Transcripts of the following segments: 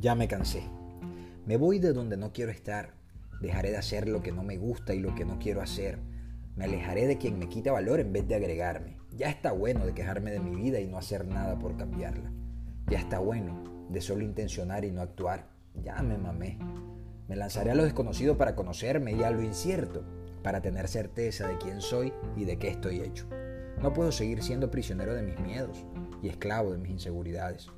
ya me cansé. Me voy de donde no quiero estar. Dejaré de hacer lo que no me gusta y lo que no quiero hacer. Me alejaré de quien me quita valor en vez de agregarme. Ya está bueno de quejarme de mi vida y no hacer nada por cambiarla. Ya está bueno de solo intencionar y no actuar. Ya me mamé. Me lanzaré a lo desconocido para conocerme y a lo incierto para tener certeza de quién soy y de qué estoy hecho. No puedo seguir siendo prisionero de mis miedos y esclavo de mis inseguridades.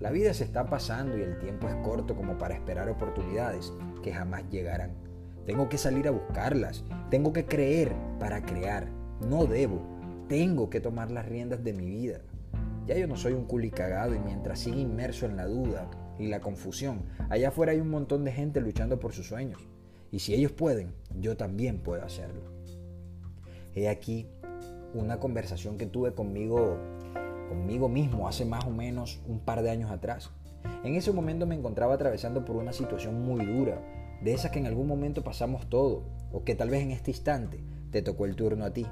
La vida se está pasando y el tiempo es corto como para esperar oportunidades que jamás llegarán. Tengo que salir a buscarlas, tengo que creer para crear. No debo, tengo que tomar las riendas de mi vida. Ya yo no soy un culicagado y mientras siga inmerso en la duda y la confusión, allá afuera hay un montón de gente luchando por sus sueños. Y si ellos pueden, yo también puedo hacerlo. He aquí una conversación que tuve conmigo conmigo mismo hace más o menos un par de años atrás. En ese momento me encontraba atravesando por una situación muy dura, de esas que en algún momento pasamos todo, o que tal vez en este instante te tocó el turno a ti.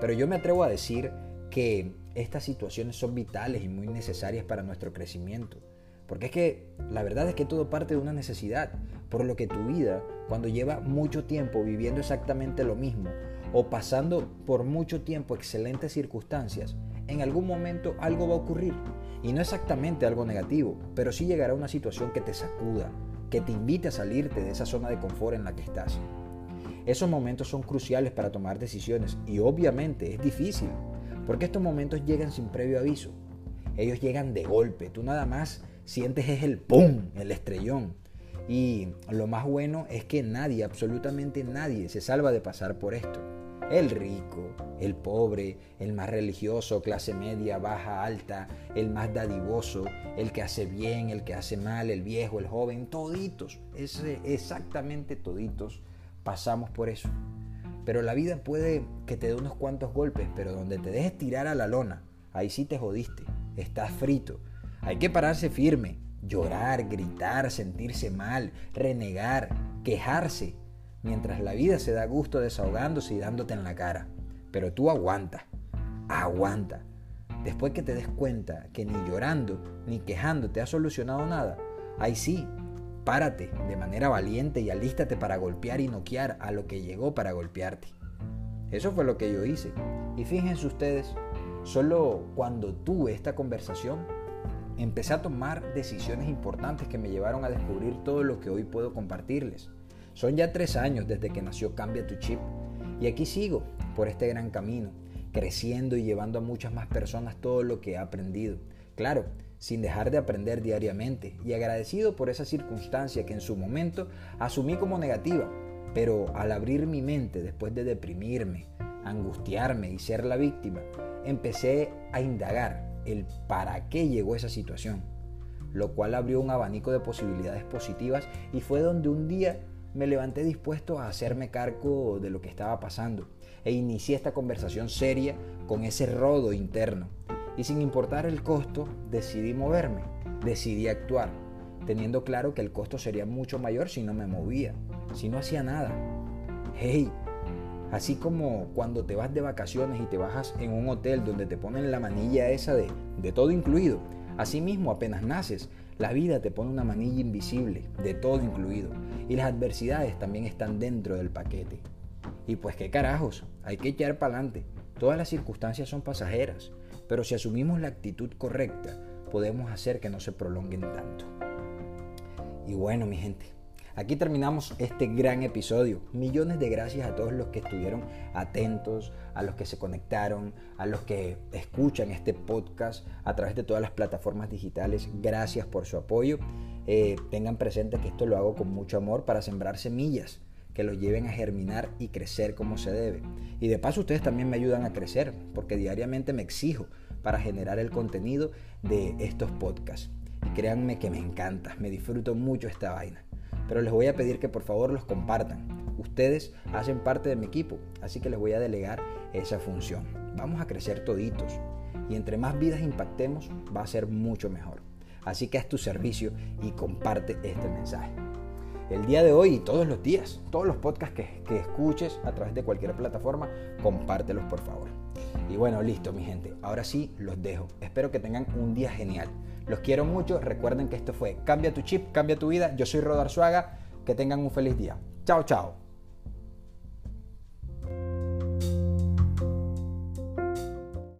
Pero yo me atrevo a decir que estas situaciones son vitales y muy necesarias para nuestro crecimiento. Porque es que la verdad es que todo parte de una necesidad, por lo que tu vida, cuando lleva mucho tiempo viviendo exactamente lo mismo o pasando por mucho tiempo excelentes circunstancias, en algún momento algo va a ocurrir. Y no exactamente algo negativo, pero sí llegará una situación que te sacuda, que te invite a salirte de esa zona de confort en la que estás. Esos momentos son cruciales para tomar decisiones y obviamente es difícil, porque estos momentos llegan sin previo aviso. Ellos llegan de golpe, tú nada más sientes es el ¡pum!, el estrellón. Y lo más bueno es que nadie, absolutamente nadie, se salva de pasar por esto el rico, el pobre, el más religioso, clase media, baja, alta, el más dadivoso, el que hace bien, el que hace mal, el viejo, el joven, toditos, exactamente toditos pasamos por eso. Pero la vida puede que te dé unos cuantos golpes, pero donde te dejes tirar a la lona, ahí sí te jodiste, estás frito. Hay que pararse firme, llorar, gritar, sentirse mal, renegar, quejarse, mientras la vida se da gusto desahogándose y dándote en la cara. Pero tú aguanta, aguanta. Después que te des cuenta que ni llorando ni quejando te ha solucionado nada, ahí sí, párate de manera valiente y alístate para golpear y noquear a lo que llegó para golpearte. Eso fue lo que yo hice. Y fíjense ustedes, solo cuando tuve esta conversación, empecé a tomar decisiones importantes que me llevaron a descubrir todo lo que hoy puedo compartirles. Son ya tres años desde que nació Cambia tu Chip. Y aquí sigo por este gran camino, creciendo y llevando a muchas más personas todo lo que he aprendido. Claro, sin dejar de aprender diariamente. Y agradecido por esa circunstancia que en su momento asumí como negativa, pero al abrir mi mente después de deprimirme, angustiarme y ser la víctima, empecé a indagar el para qué llegó esa situación, lo cual abrió un abanico de posibilidades positivas y fue donde un día me levanté dispuesto a hacerme cargo de lo que estaba pasando e inicié esta conversación seria con ese rodo interno. Y sin importar el costo, decidí moverme, decidí actuar, teniendo claro que el costo sería mucho mayor si no me movía, si no hacía nada. Hey, así como cuando te vas de vacaciones y te bajas en un hotel donde te ponen la manilla esa de, de todo incluido, así mismo apenas naces, la vida te pone una manilla invisible, de todo incluido, y las adversidades también están dentro del paquete. Y pues qué carajos, hay que echar para adelante. Todas las circunstancias son pasajeras, pero si asumimos la actitud correcta, podemos hacer que no se prolonguen tanto. Y bueno, mi gente, Aquí terminamos este gran episodio. Millones de gracias a todos los que estuvieron atentos, a los que se conectaron, a los que escuchan este podcast a través de todas las plataformas digitales. Gracias por su apoyo. Eh, tengan presente que esto lo hago con mucho amor para sembrar semillas que los lleven a germinar y crecer como se debe. Y de paso ustedes también me ayudan a crecer, porque diariamente me exijo para generar el contenido de estos podcasts. Y créanme que me encanta, me disfruto mucho esta vaina pero les voy a pedir que por favor los compartan. Ustedes hacen parte de mi equipo, así que les voy a delegar esa función. Vamos a crecer toditos y entre más vidas impactemos va a ser mucho mejor. Así que haz tu servicio y comparte este mensaje. El día de hoy y todos los días, todos los podcasts que, que escuches a través de cualquier plataforma, compártelos por favor. Y bueno, listo mi gente, ahora sí los dejo. Espero que tengan un día genial. Los quiero mucho. Recuerden que esto fue Cambia tu chip, cambia tu vida. Yo soy Rodar Suaga. Que tengan un feliz día. Chao, chao.